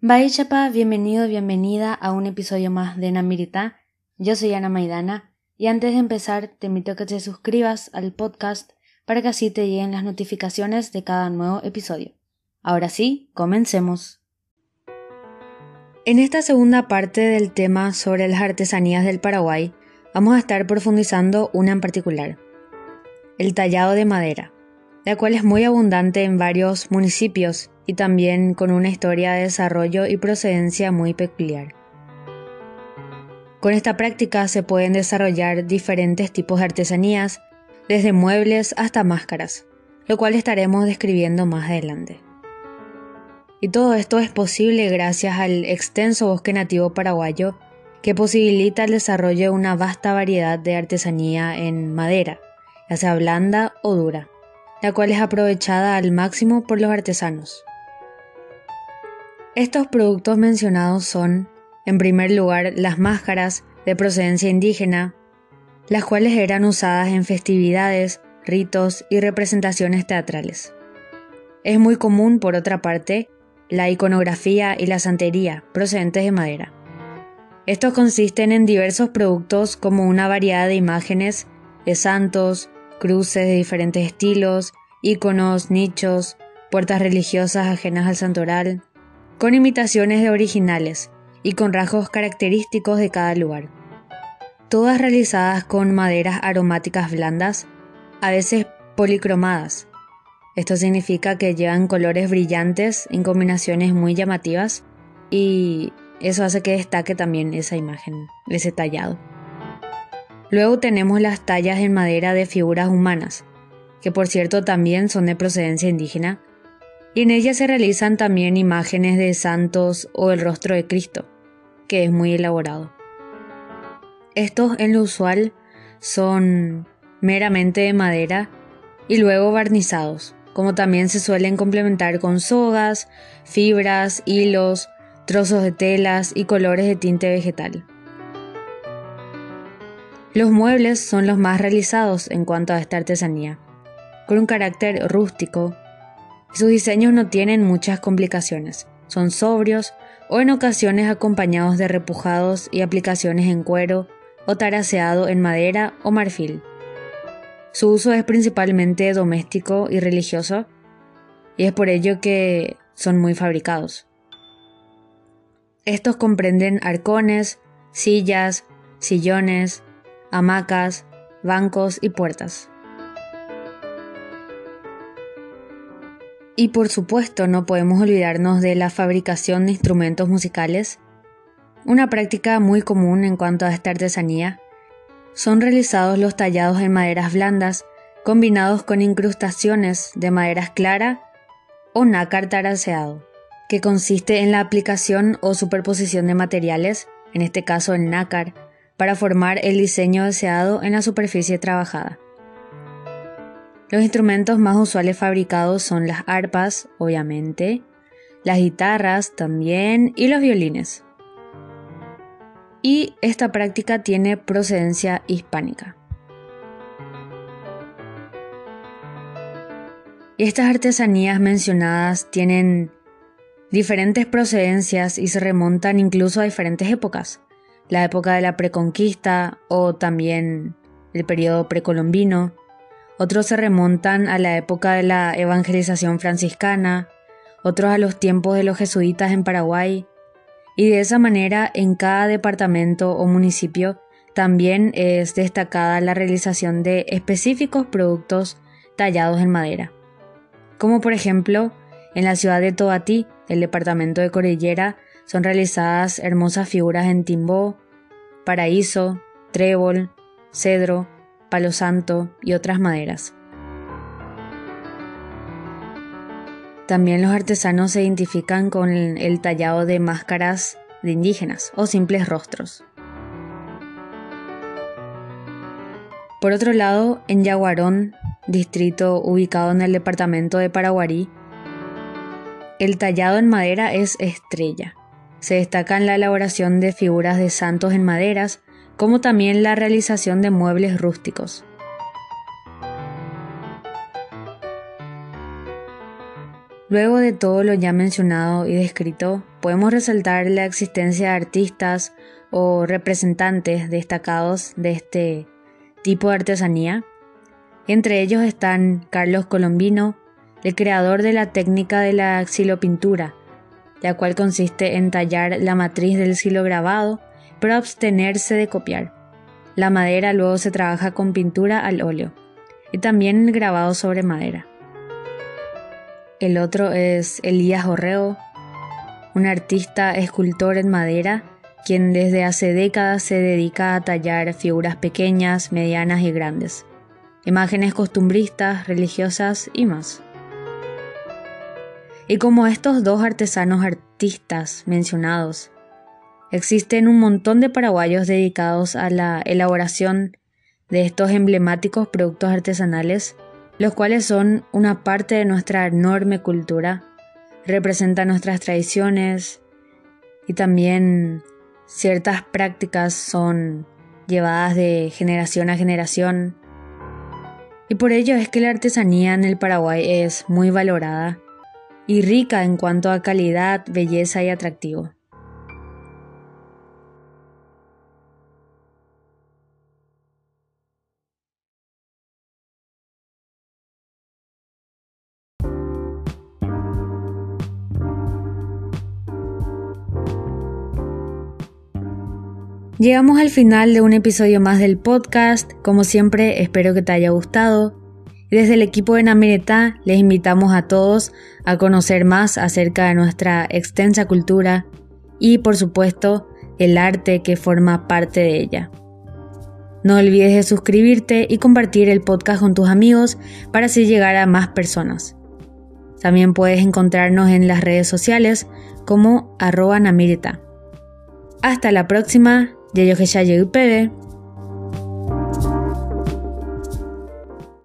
Bye chapa, bienvenido, bienvenida a un episodio más de Namirita. Yo soy Ana Maidana y antes de empezar te invito a que te suscribas al podcast para que así te lleguen las notificaciones de cada nuevo episodio. Ahora sí, comencemos. En esta segunda parte del tema sobre las artesanías del Paraguay, vamos a estar profundizando una en particular, el tallado de madera, la cual es muy abundante en varios municipios y también con una historia de desarrollo y procedencia muy peculiar. Con esta práctica se pueden desarrollar diferentes tipos de artesanías, desde muebles hasta máscaras, lo cual estaremos describiendo más adelante. Y todo esto es posible gracias al extenso bosque nativo paraguayo que posibilita el desarrollo de una vasta variedad de artesanía en madera, ya sea blanda o dura, la cual es aprovechada al máximo por los artesanos. Estos productos mencionados son, en primer lugar, las máscaras de procedencia indígena, las cuales eran usadas en festividades, ritos y representaciones teatrales. Es muy común, por otra parte, la iconografía y la santería procedentes de madera. Estos consisten en diversos productos como una variedad de imágenes de santos, cruces de diferentes estilos, iconos, nichos, puertas religiosas ajenas al santoral, con imitaciones de originales y con rasgos característicos de cada lugar. Todas realizadas con maderas aromáticas blandas, a veces policromadas. Esto significa que llevan colores brillantes en combinaciones muy llamativas y eso hace que destaque también esa imagen, ese tallado. Luego tenemos las tallas en madera de figuras humanas, que por cierto también son de procedencia indígena, y en ella se realizan también imágenes de santos o el rostro de Cristo, que es muy elaborado. Estos en lo usual son meramente de madera y luego barnizados, como también se suelen complementar con sogas, fibras, hilos, trozos de telas y colores de tinte vegetal. Los muebles son los más realizados en cuanto a esta artesanía, con un carácter rústico sus diseños no tienen muchas complicaciones, son sobrios o en ocasiones acompañados de repujados y aplicaciones en cuero o taraceado en madera o marfil. Su uso es principalmente doméstico y religioso y es por ello que son muy fabricados. Estos comprenden arcones, sillas, sillones, hamacas, bancos y puertas. Y por supuesto no podemos olvidarnos de la fabricación de instrumentos musicales, una práctica muy común en cuanto a esta artesanía. Son realizados los tallados en maderas blandas combinados con incrustaciones de maderas clara o nácar taraceado, que consiste en la aplicación o superposición de materiales, en este caso el nácar, para formar el diseño deseado en la superficie trabajada. Los instrumentos más usuales fabricados son las arpas, obviamente, las guitarras también y los violines. Y esta práctica tiene procedencia hispánica. Y estas artesanías mencionadas tienen diferentes procedencias y se remontan incluso a diferentes épocas. La época de la preconquista o también el periodo precolombino, otros se remontan a la época de la evangelización franciscana, otros a los tiempos de los jesuitas en Paraguay, y de esa manera en cada departamento o municipio también es destacada la realización de específicos productos tallados en madera, como por ejemplo en la ciudad de Tobatí, el departamento de Cordillera, son realizadas hermosas figuras en timbó, paraíso, trébol, cedro, palo santo y otras maderas. También los artesanos se identifican con el tallado de máscaras de indígenas o simples rostros. Por otro lado, en Yaguarón, distrito ubicado en el departamento de Paraguarí, el tallado en madera es estrella. Se destaca en la elaboración de figuras de santos en maderas, como también la realización de muebles rústicos. Luego de todo lo ya mencionado y descrito, podemos resaltar la existencia de artistas o representantes destacados de este tipo de artesanía. Entre ellos están Carlos Colombino, el creador de la técnica de la xilopintura, la cual consiste en tallar la matriz del xilograbado, pero abstenerse de copiar. La madera luego se trabaja con pintura al óleo y también el grabado sobre madera. El otro es Elías Orreo, un artista escultor en madera, quien desde hace décadas se dedica a tallar figuras pequeñas, medianas y grandes, imágenes costumbristas, religiosas y más. Y como estos dos artesanos artistas mencionados, existen un montón de paraguayos dedicados a la elaboración de estos emblemáticos productos artesanales los cuales son una parte de nuestra enorme cultura, representan nuestras tradiciones y también ciertas prácticas son llevadas de generación a generación. Y por ello es que la artesanía en el Paraguay es muy valorada y rica en cuanto a calidad, belleza y atractivo. Llegamos al final de un episodio más del podcast. Como siempre, espero que te haya gustado. Desde el equipo de Nameretá les invitamos a todos a conocer más acerca de nuestra extensa cultura y, por supuesto, el arte que forma parte de ella. No olvides de suscribirte y compartir el podcast con tus amigos para así llegar a más personas. También puedes encontrarnos en las redes sociales como arroba namirita. Hasta la próxima, Yayo